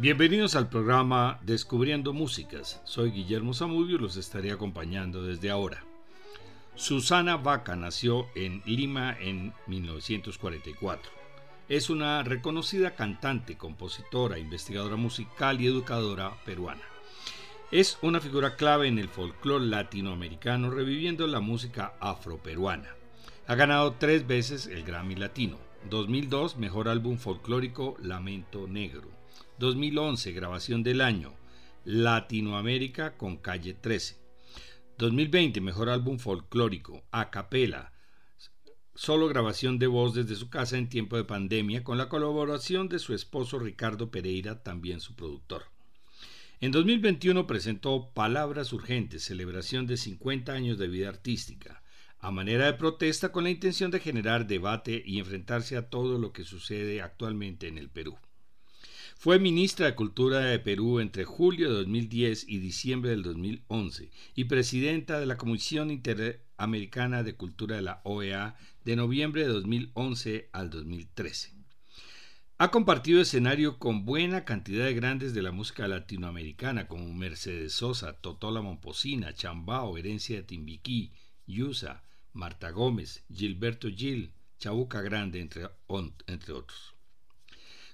Bienvenidos al programa Descubriendo Músicas. Soy Guillermo Zamudio y los estaré acompañando desde ahora. Susana Vaca nació en Lima en 1944. Es una reconocida cantante, compositora, investigadora musical y educadora peruana. Es una figura clave en el folclore latinoamericano reviviendo la música afroperuana. Ha ganado tres veces el Grammy Latino. 2002, Mejor Álbum Folclórico Lamento Negro. 2011, Grabación del Año, Latinoamérica con Calle 13. 2020, Mejor Álbum Folclórico, A Capela, solo grabación de voz desde su casa en tiempo de pandemia, con la colaboración de su esposo Ricardo Pereira, también su productor. En 2021 presentó Palabras Urgentes, celebración de 50 años de vida artística, a manera de protesta con la intención de generar debate y enfrentarse a todo lo que sucede actualmente en el Perú. Fue ministra de Cultura de Perú entre julio de 2010 y diciembre del 2011 y presidenta de la Comisión Interamericana de Cultura de la OEA de noviembre de 2011 al 2013. Ha compartido escenario con buena cantidad de grandes de la música latinoamericana como Mercedes Sosa, Totola Momposina, Chambao, Herencia de Timbiquí, Yusa, Marta Gómez, Gilberto Gil, Chabuca Grande, entre, entre otros.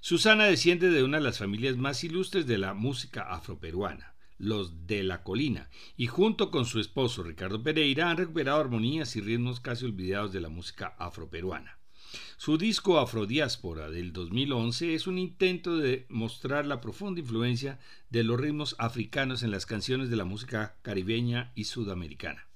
Susana desciende de una de las familias más ilustres de la música afroperuana, los de la colina, y junto con su esposo Ricardo Pereira han recuperado armonías y ritmos casi olvidados de la música afroperuana. Su disco Afrodiáspora del 2011 es un intento de mostrar la profunda influencia de los ritmos africanos en las canciones de la música caribeña y sudamericana.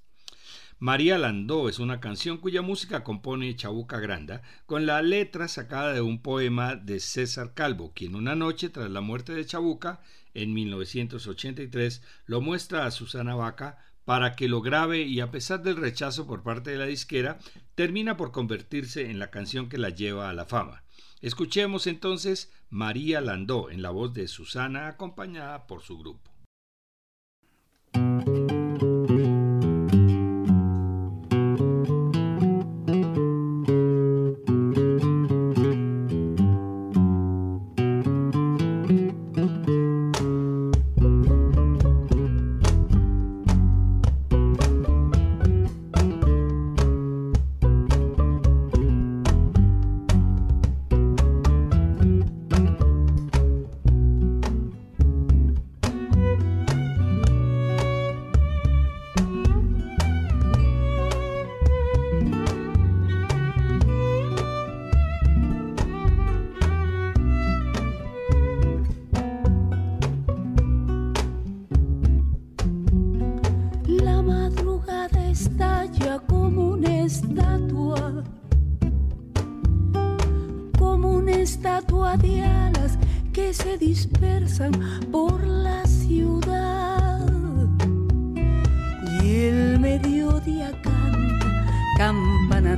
María Landó es una canción cuya música compone Chabuca Granda, con la letra sacada de un poema de César Calvo, quien una noche tras la muerte de Chabuca, en 1983, lo muestra a Susana Vaca para que lo grabe y a pesar del rechazo por parte de la disquera, termina por convertirse en la canción que la lleva a la fama. Escuchemos entonces María Landó en la voz de Susana acompañada por su grupo.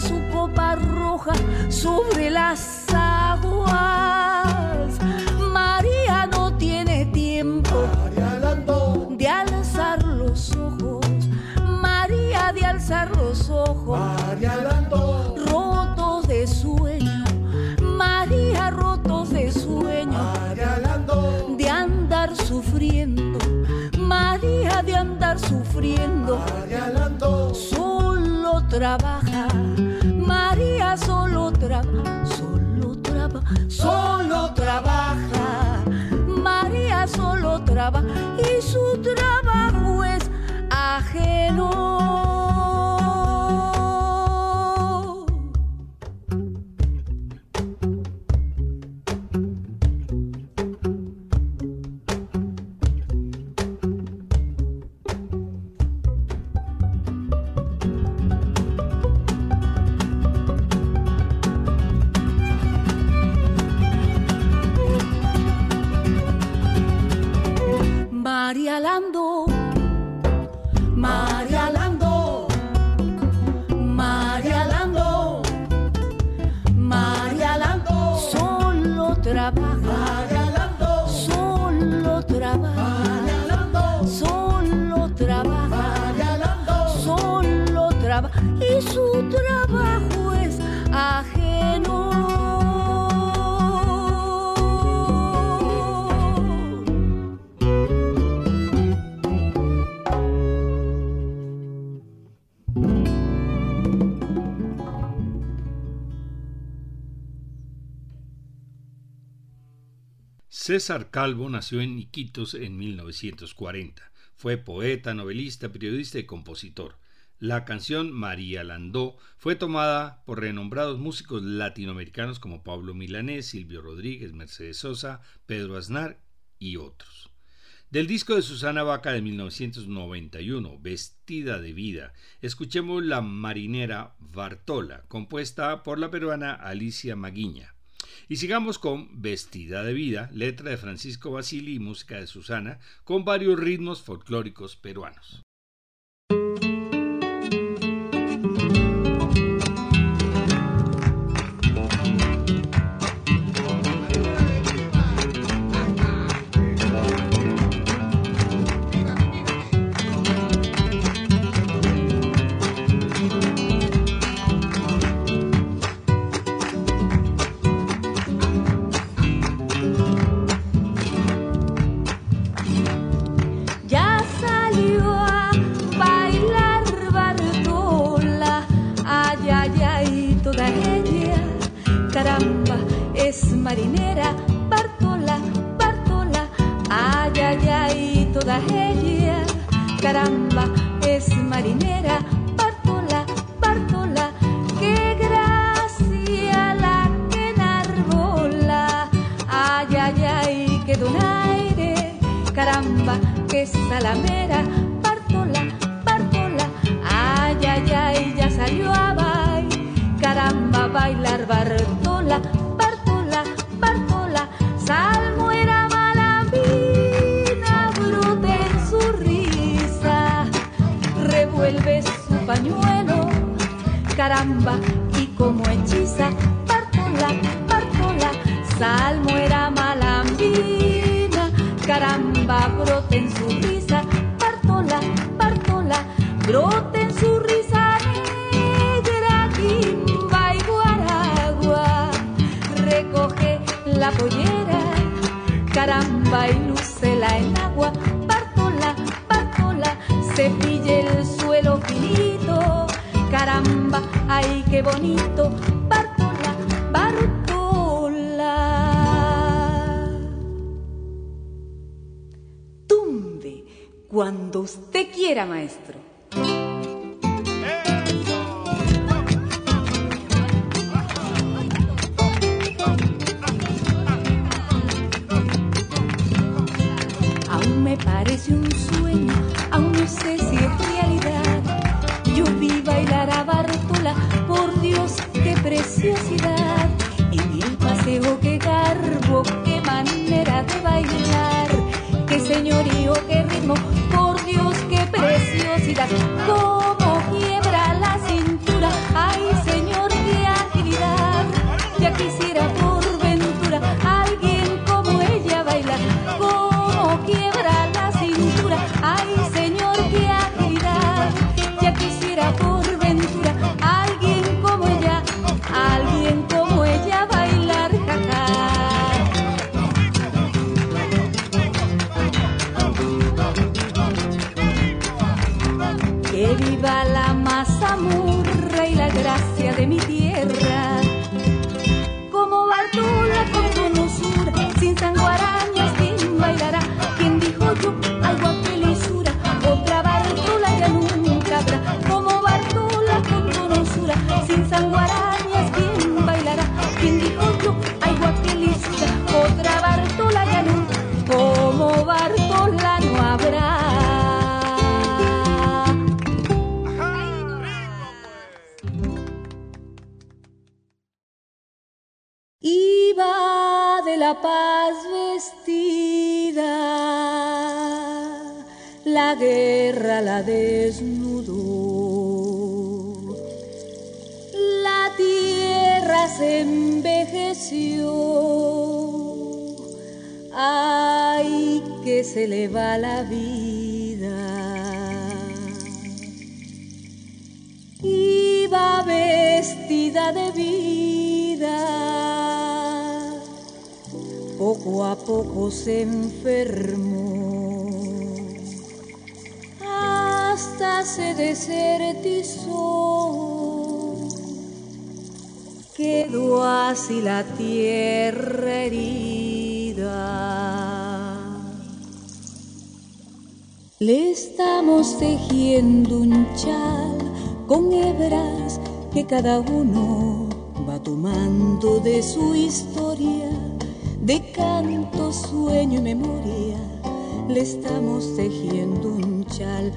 su copa roja sobre las aguas. María no tiene tiempo de alzar los ojos. María de alzar los ojos. Rotos de sueño. María rotos de sueño. De andar sufriendo. María de andar sufriendo. Solo trabaja solo trabaja y su trabajo César Calvo nació en Iquitos en 1940. Fue poeta, novelista, periodista y compositor. La canción María Landó fue tomada por renombrados músicos latinoamericanos como Pablo Milanés, Silvio Rodríguez, Mercedes Sosa, Pedro Aznar y otros. Del disco de Susana Vaca de 1991, Vestida de Vida, escuchemos La Marinera Bartola, compuesta por la peruana Alicia Maguiña. Y sigamos con Vestida de Vida, letra de Francisco Basili y música de Susana, con varios ritmos folclóricos peruanos. Marinera, caramba, qué bonito, partola, bartola. Tumbe cuando usted quiera, maestro. De mi. La paz vestida, la guerra la desnudó, la tierra se envejeció, ay que se le va la vida. Iba vestida de vida poco a poco se enfermó, hasta se desertizó, quedó así la tierra herida. Le estamos tejiendo un chal con hebras que cada uno va tomando de su historia de canto, sueño y memoria, le estamos tejiendo un chal.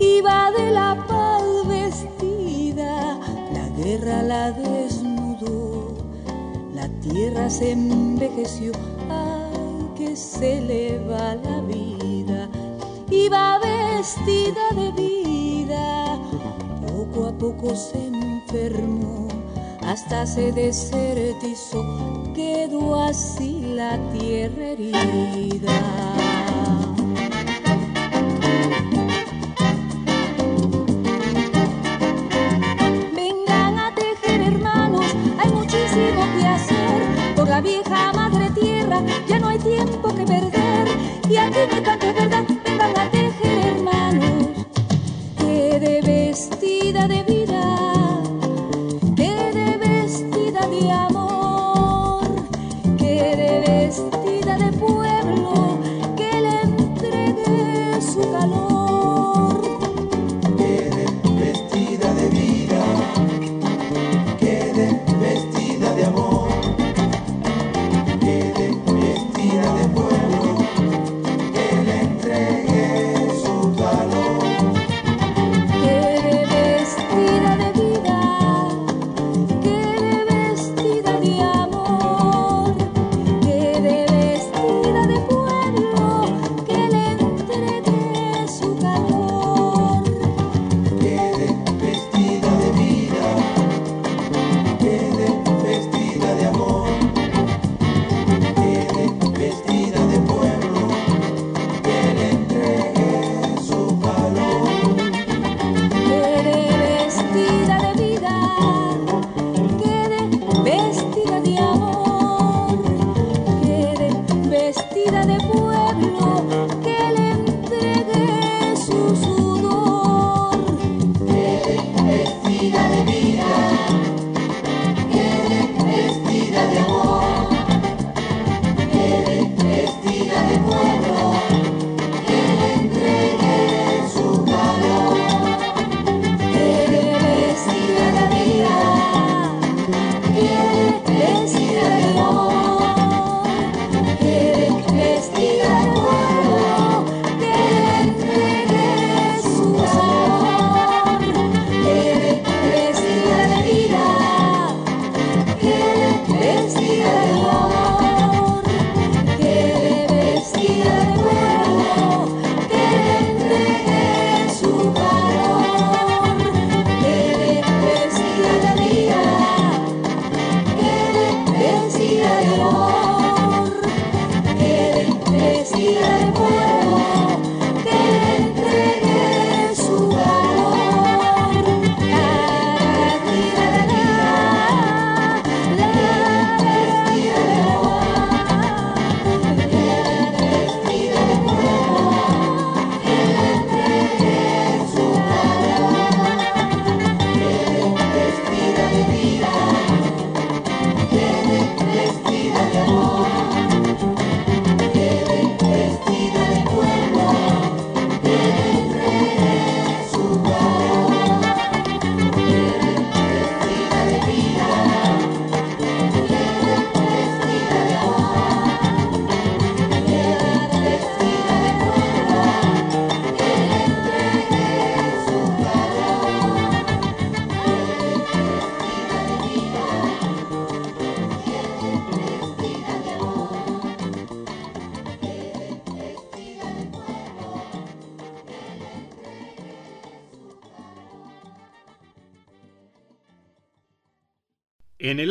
Y va de la paz vestida, la guerra la desnudó, la tierra se envejeció, ay que se le va la vida. Y va vestida de vida, poco a poco se enfermó hasta se desertizó, quedó así la tierra herida. Vengan a tejer hermanos, hay muchísimo que hacer por la vieja madre tierra, ya no hay tiempo que perder y aquí me cante verdad, vengan a tejer hermanos, quede vestida de vida.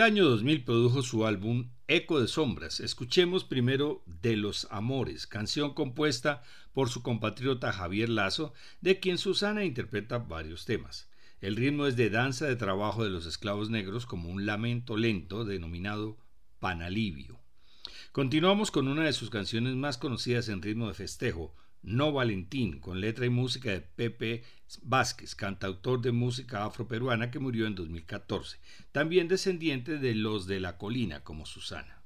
Año 2000 produjo su álbum Eco de Sombras. Escuchemos primero De los Amores, canción compuesta por su compatriota Javier Lazo, de quien Susana interpreta varios temas. El ritmo es de danza de trabajo de los esclavos negros como un lamento lento denominado panalivio. Continuamos con una de sus canciones más conocidas en ritmo de festejo, No Valentín, con letra y música de Pepe Vázquez, cantautor de música afroperuana que murió en 2014, también descendiente de los de la colina como Susana.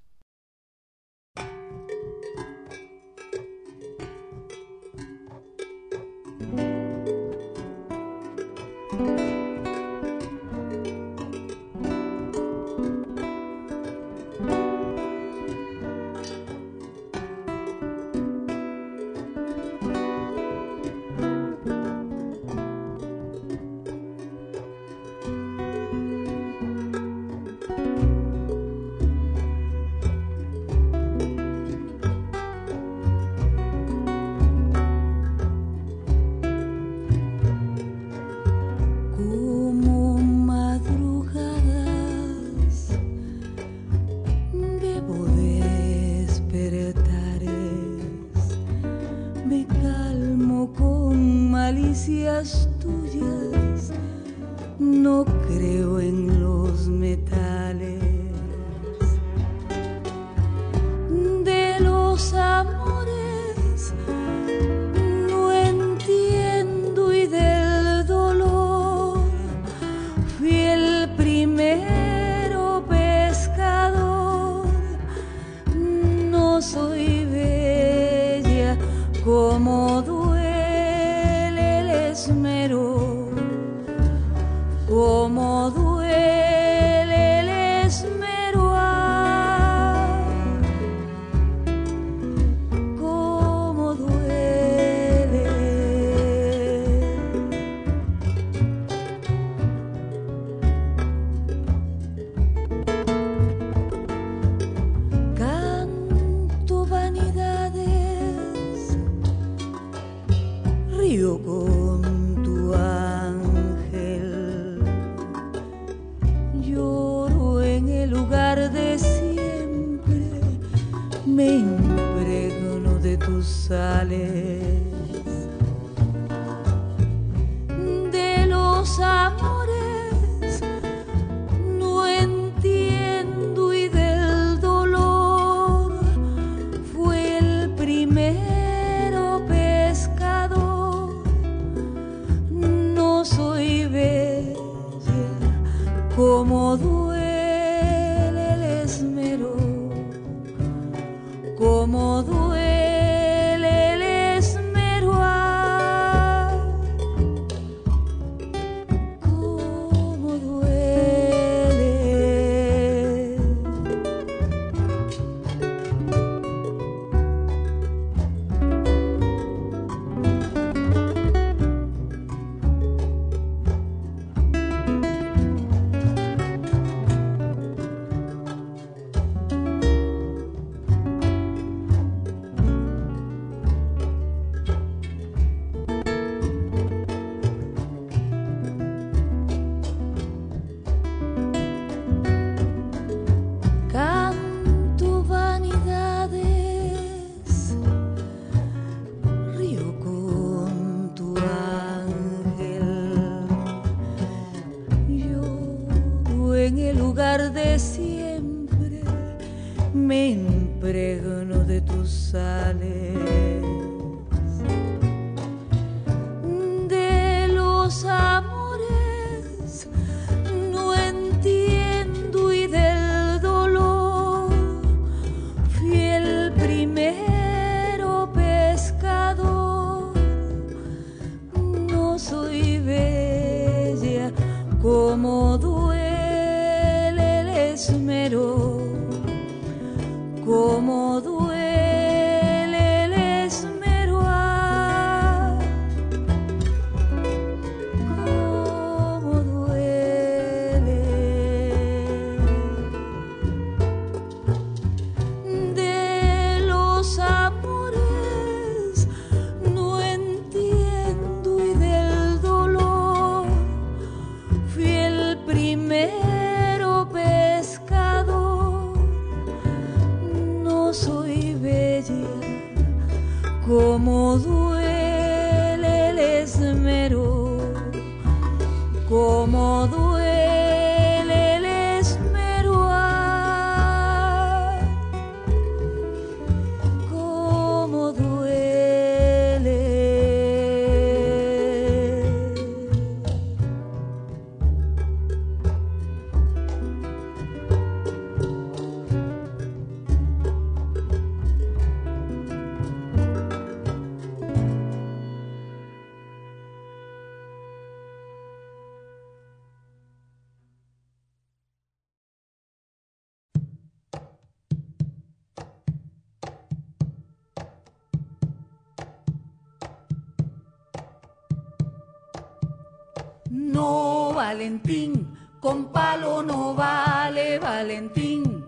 No, Valentín, con palo no vale, Valentín.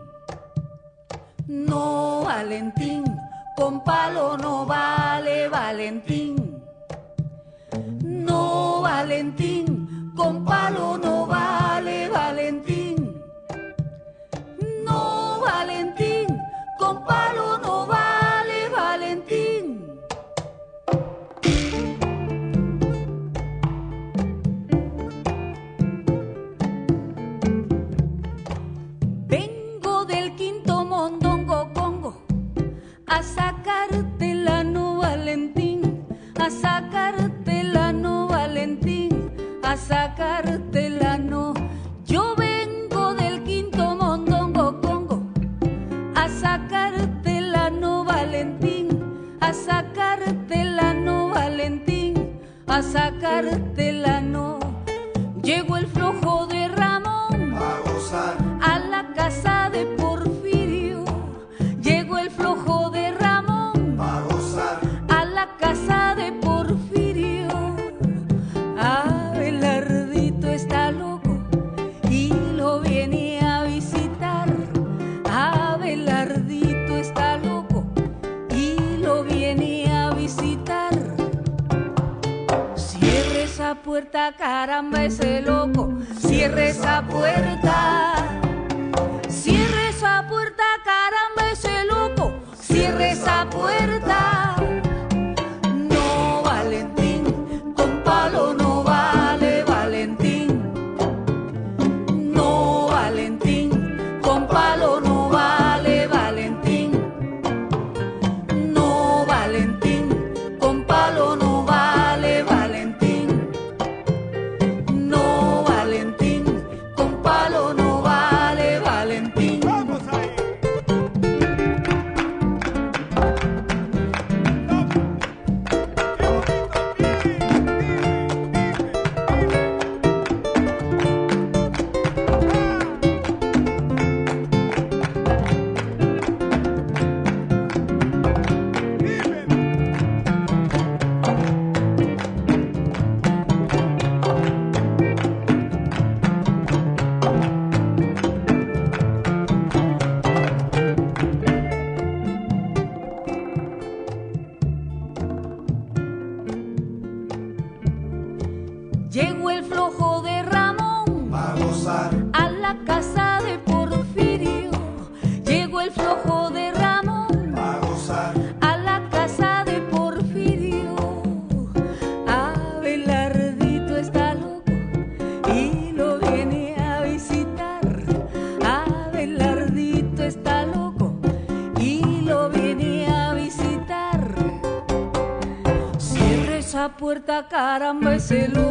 No, Valentín, con palo no vale, Valentín. No, Valentín, con palo no sacar caramba ese loco. Cierre esa puerta. Barcelona.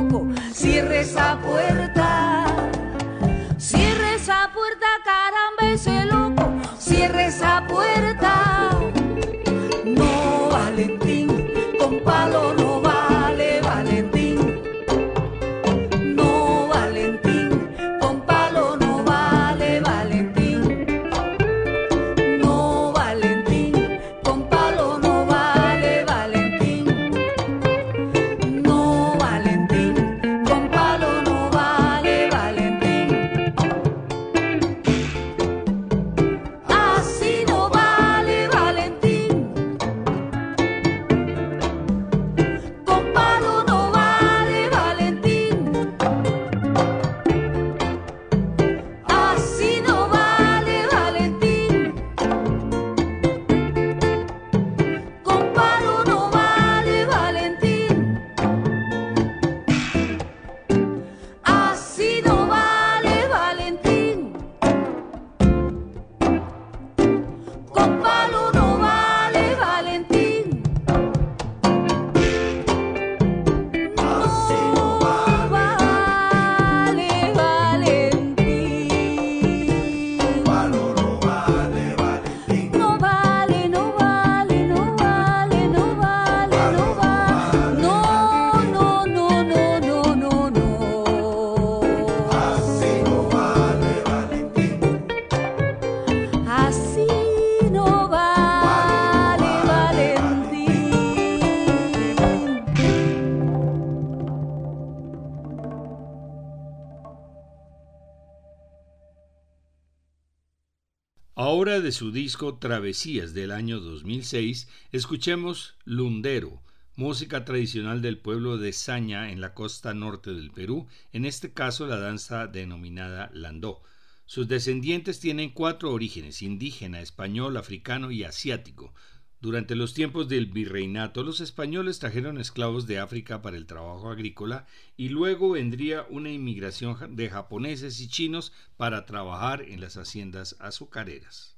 De su disco Travesías del año 2006, escuchemos Lundero, música tradicional del pueblo de Saña en la costa norte del Perú, en este caso la danza denominada landó. Sus descendientes tienen cuatro orígenes, indígena, español, africano y asiático. Durante los tiempos del virreinato, los españoles trajeron esclavos de África para el trabajo agrícola y luego vendría una inmigración de japoneses y chinos para trabajar en las haciendas azucareras.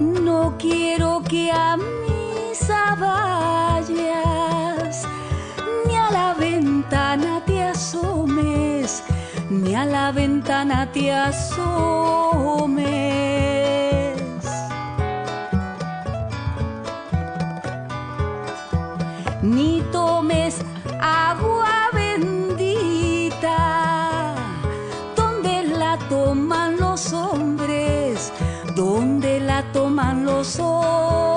No quiero que a misa vayas, ni a la ventana te asomes. Ni tomes agua bendita, donde la toman los hombres, donde la toman los hombres.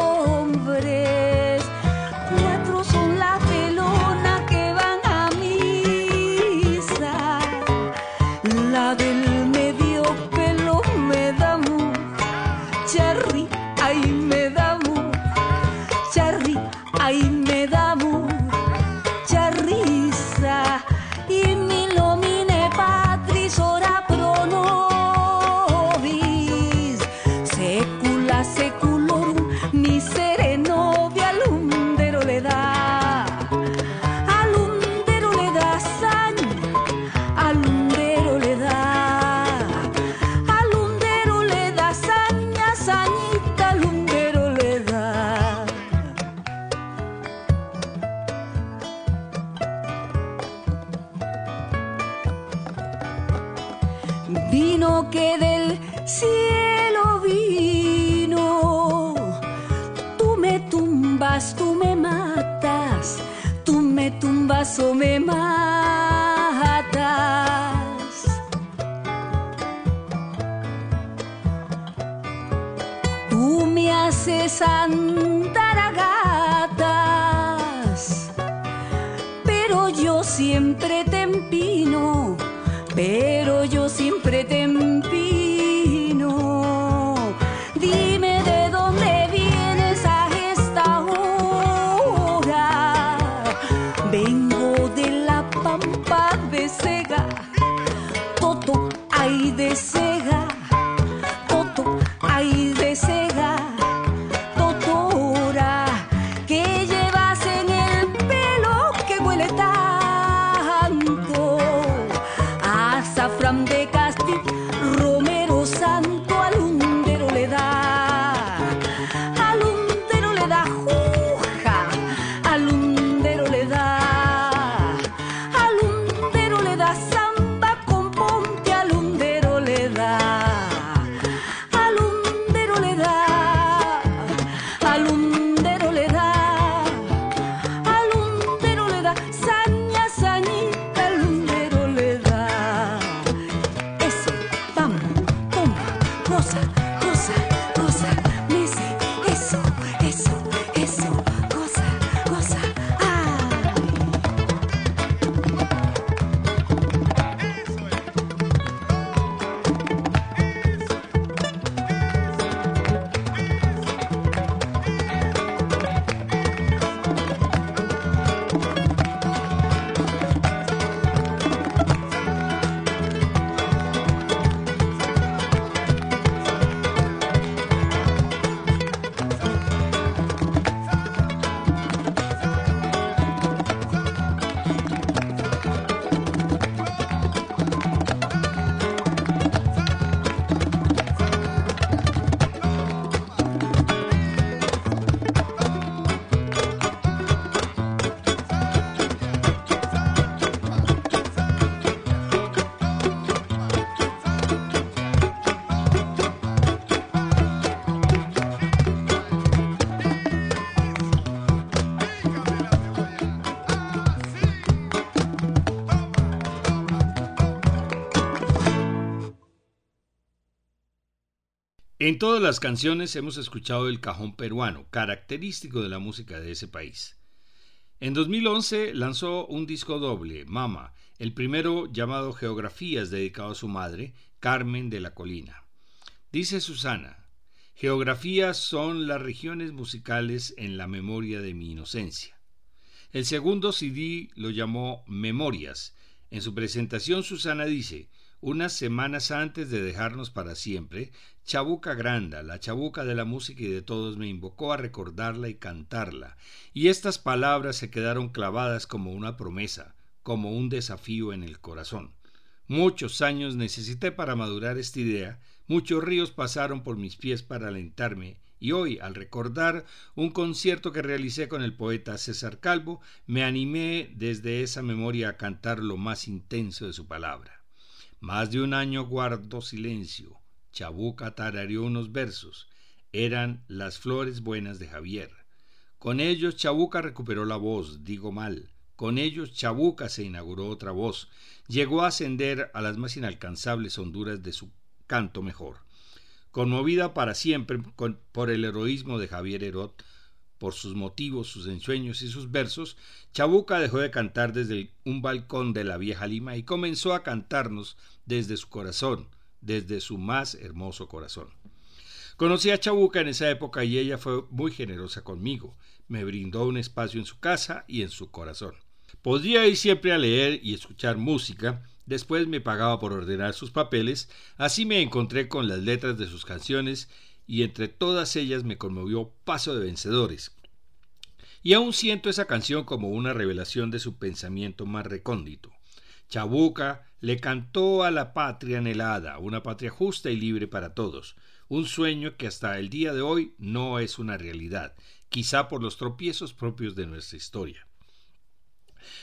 En todas las canciones hemos escuchado el cajón peruano, característico de la música de ese país. En 2011 lanzó un disco doble, Mama, el primero llamado Geografías dedicado a su madre, Carmen de la Colina. Dice Susana, Geografías son las regiones musicales en la memoria de mi inocencia. El segundo CD lo llamó Memorias. En su presentación Susana dice, unas semanas antes de dejarnos para siempre, Chabuca Granda, la chabuca de la música y de todos, me invocó a recordarla y cantarla, y estas palabras se quedaron clavadas como una promesa, como un desafío en el corazón. Muchos años necesité para madurar esta idea, muchos ríos pasaron por mis pies para alentarme, y hoy, al recordar un concierto que realicé con el poeta César Calvo, me animé desde esa memoria a cantar lo más intenso de su palabra. Más de un año guardo silencio. Chabuca tarareó unos versos. Eran las flores buenas de Javier. Con ellos Chabuca recuperó la voz, digo mal. Con ellos Chabuca se inauguró otra voz. Llegó a ascender a las más inalcanzables honduras de su canto mejor. Conmovida para siempre por el heroísmo de Javier Herot, por sus motivos, sus ensueños y sus versos, Chabuca dejó de cantar desde un balcón de la vieja Lima y comenzó a cantarnos desde su corazón, desde su más hermoso corazón. Conocí a Chabuca en esa época y ella fue muy generosa conmigo. Me brindó un espacio en su casa y en su corazón. Podía ir siempre a leer y escuchar música, después me pagaba por ordenar sus papeles, así me encontré con las letras de sus canciones y entre todas ellas me conmovió Paso de Vencedores. Y aún siento esa canción como una revelación de su pensamiento más recóndito. Chabuca le cantó a la patria anhelada, una patria justa y libre para todos, un sueño que hasta el día de hoy no es una realidad, quizá por los tropiezos propios de nuestra historia.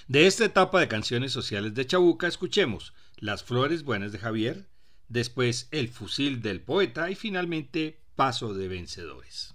De esta etapa de canciones sociales de Chabuca escuchemos Las Flores Buenas de Javier, después El Fusil del Poeta y finalmente Paso de Vencedores.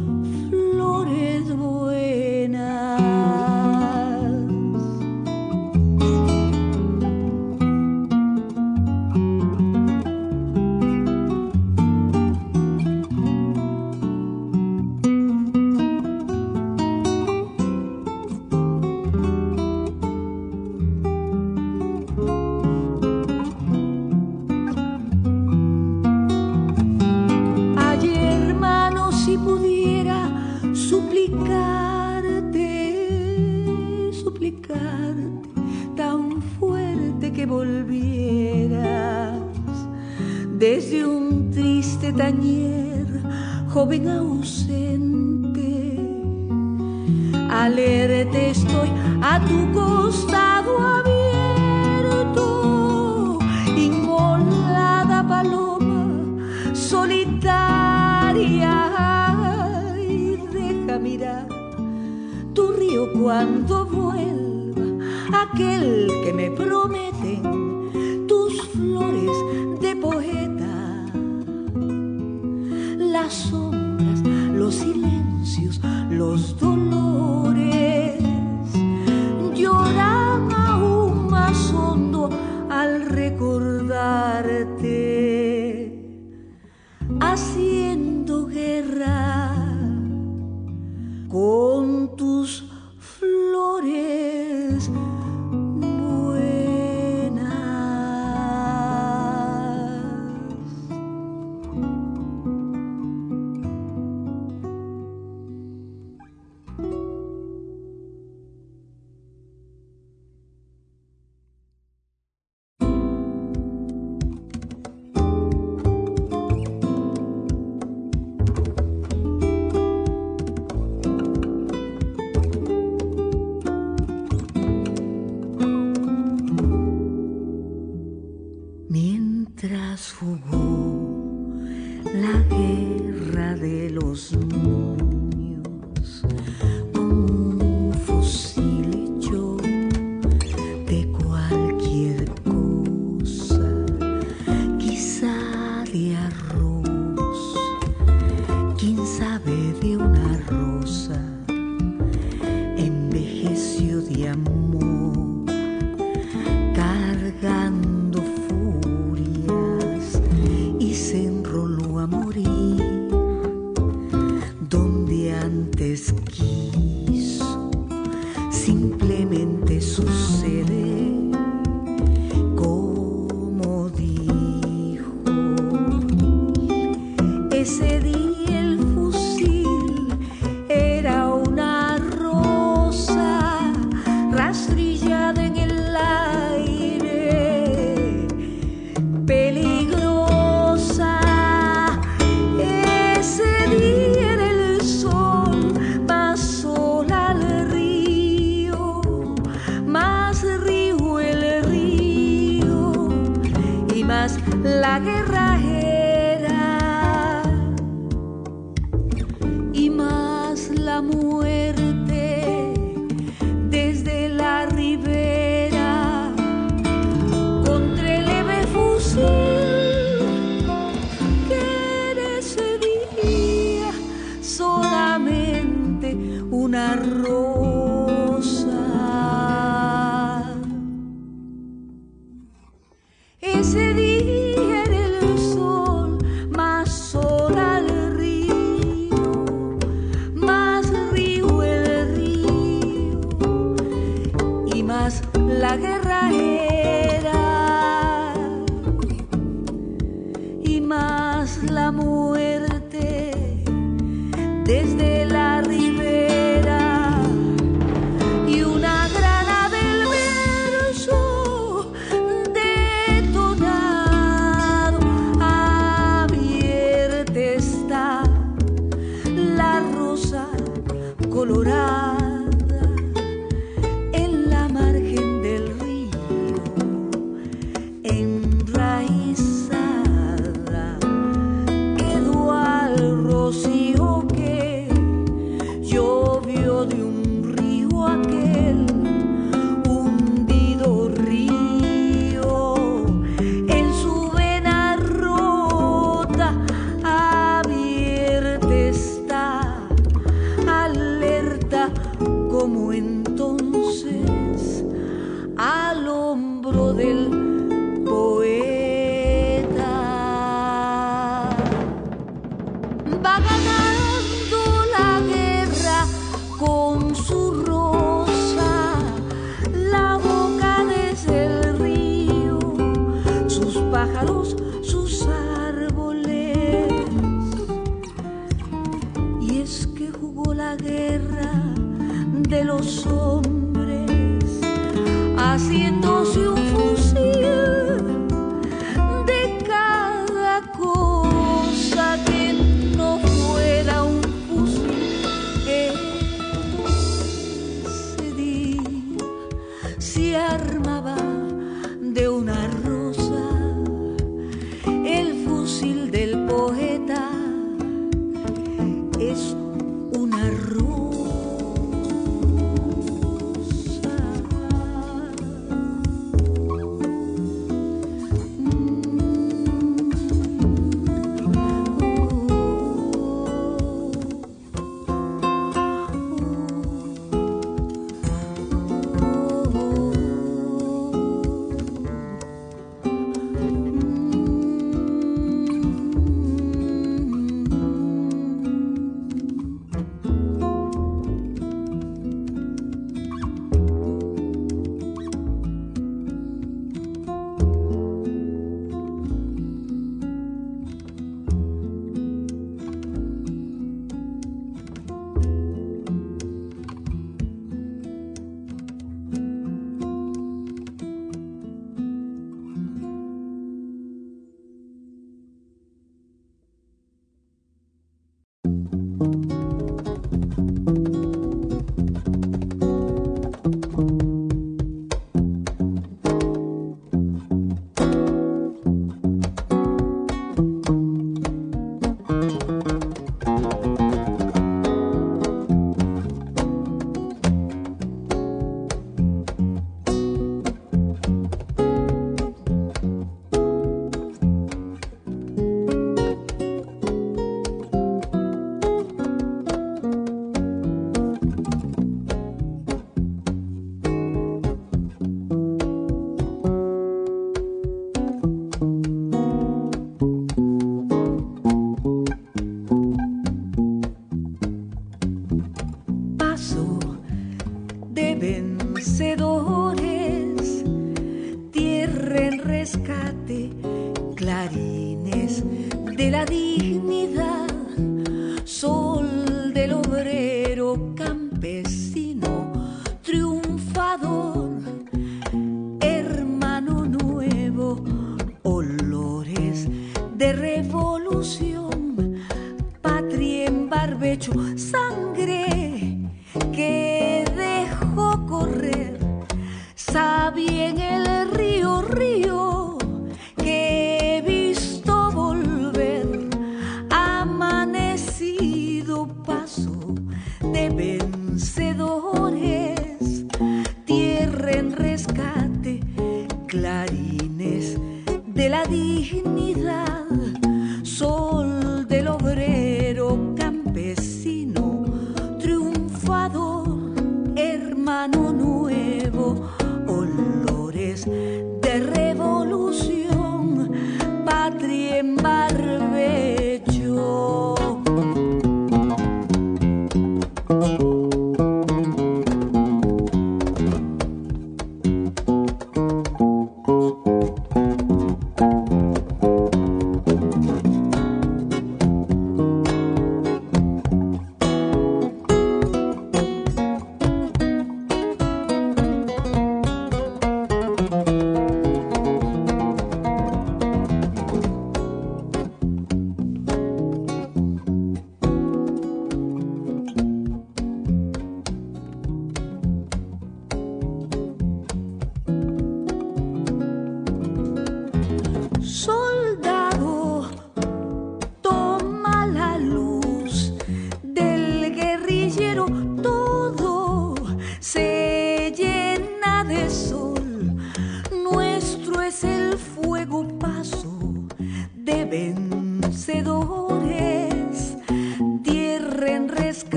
haciendo guerra con la guerra era hombro del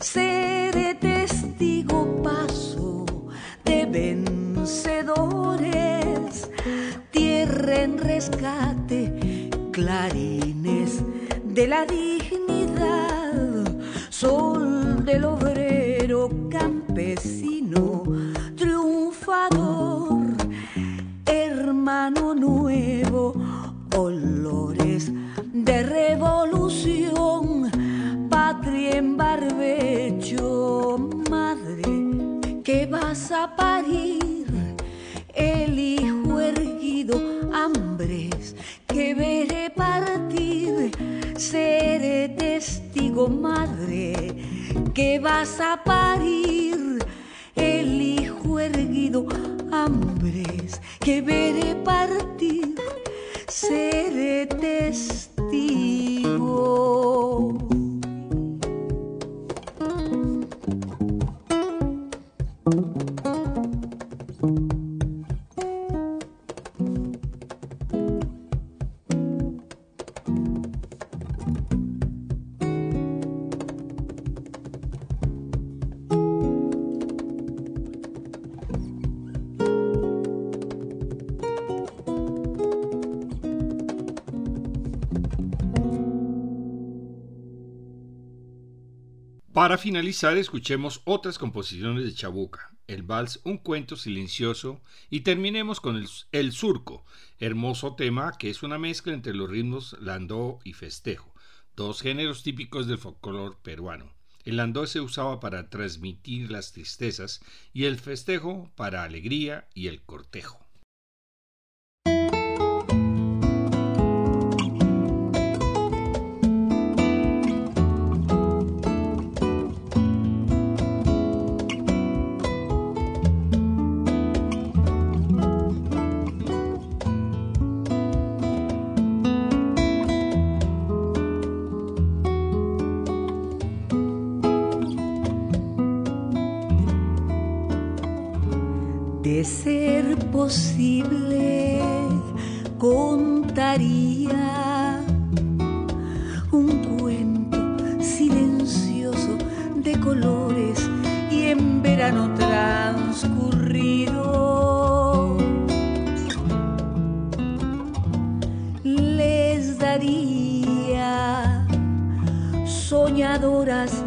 seré testigo paso de vencedores, tierra en rescate, clarines de la día finalizar escuchemos otras composiciones de Chabuca, el vals Un cuento silencioso y terminemos con el, el surco, hermoso tema que es una mezcla entre los ritmos landó y festejo, dos géneros típicos del folclore peruano. El landó se usaba para transmitir las tristezas y el festejo para alegría y el cortejo. imposible contaría un cuento silencioso de colores y en verano transcurrido. Les daría soñadoras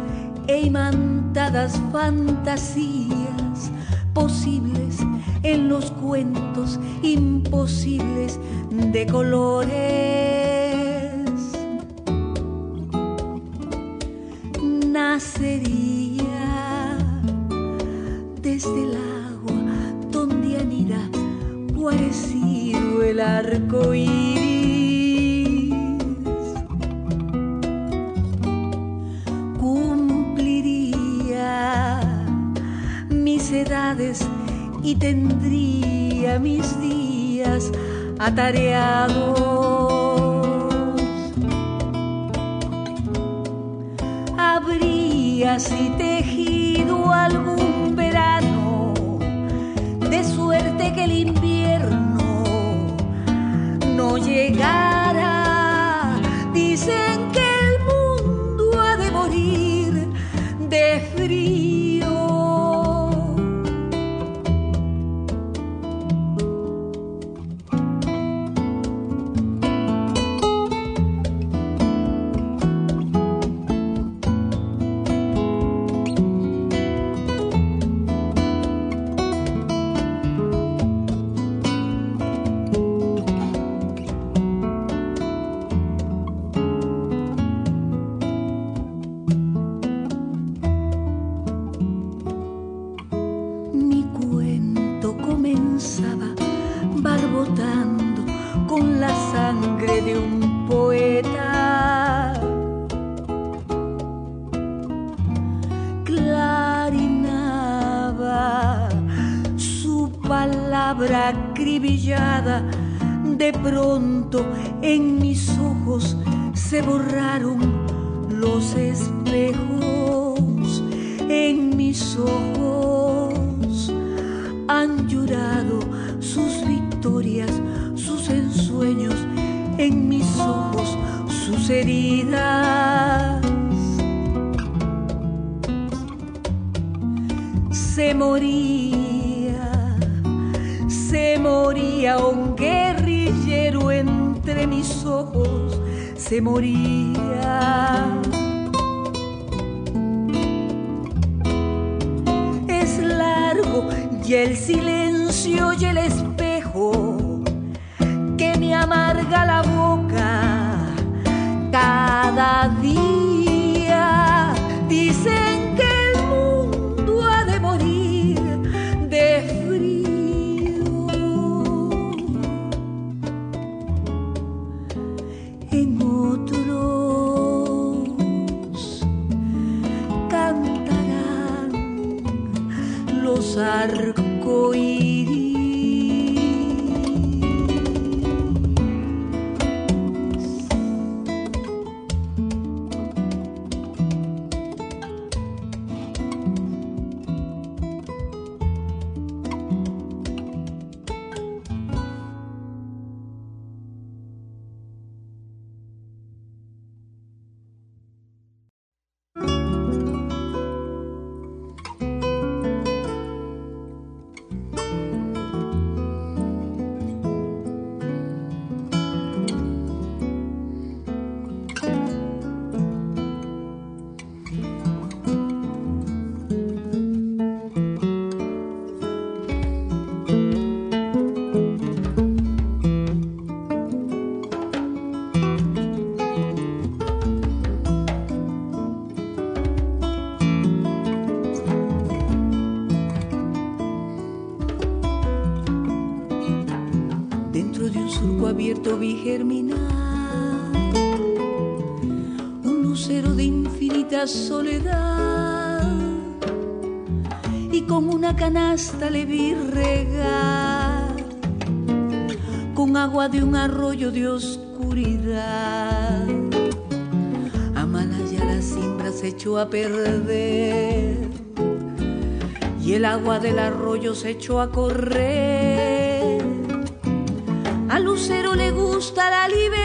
e imantadas fantasías posibles en los cuentos imposibles de colores. Nacería desde el agua donde anida guarecido el arco iris. Cumpliría mis edades y tendría atareados. Habría así tejido algún verano, de suerte que el invierno no llegara. Dicen de oscuridad. Amalaya la siembra se echó a perder y el agua del arroyo se echó a correr A Lucero le gusta la libertad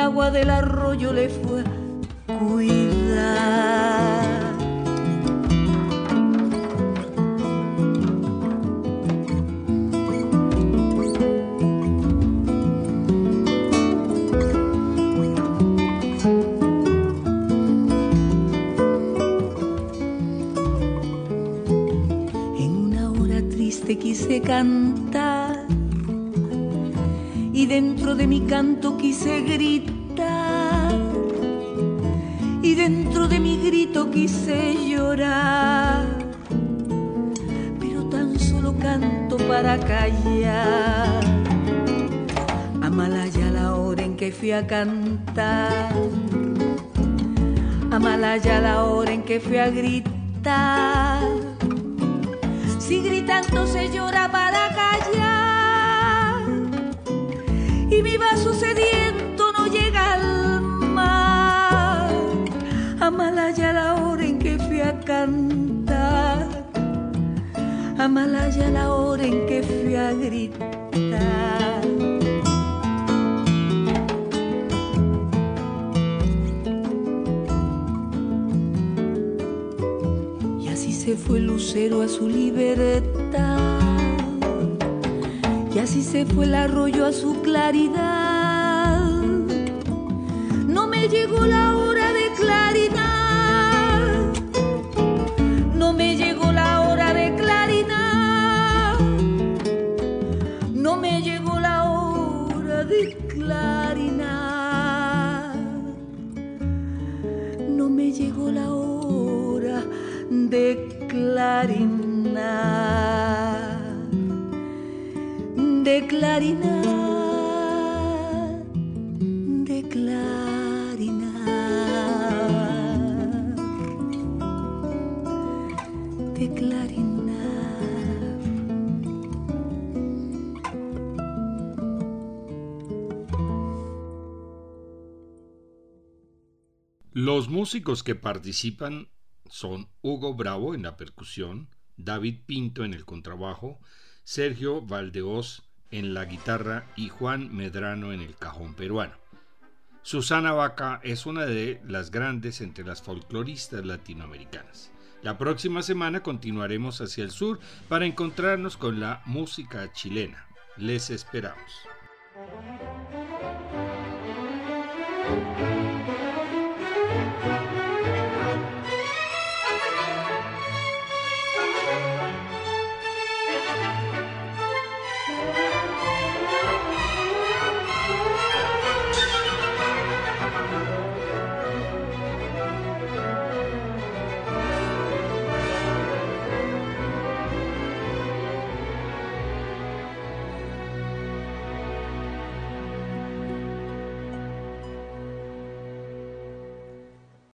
agua del arroyo le fue cuidar. En una hora triste quise cantar y dentro de mi canto quise gritar. Y dentro de mi grito quise llorar. Pero tan solo canto para callar. Amalaya la hora en que fui a cantar. Amalaya la hora en que fui a gritar. Si gritando se llora para callar y mi vaso sediento no llega al mar. Amalaya la hora en que fui a cantar, Amalaya la hora en que fui a gritar. Y así se fue el lucero a su libertad. Y así se fue el arroyo a su claridad. No me llegó la de clarinar, de. Los músicos que participan son Hugo Bravo en la percusión, David Pinto en el contrabajo, Sergio Valdeos en la guitarra y Juan Medrano en el cajón peruano. Susana Vaca es una de las grandes entre las folcloristas latinoamericanas. La próxima semana continuaremos hacia el sur para encontrarnos con la música chilena. Les esperamos.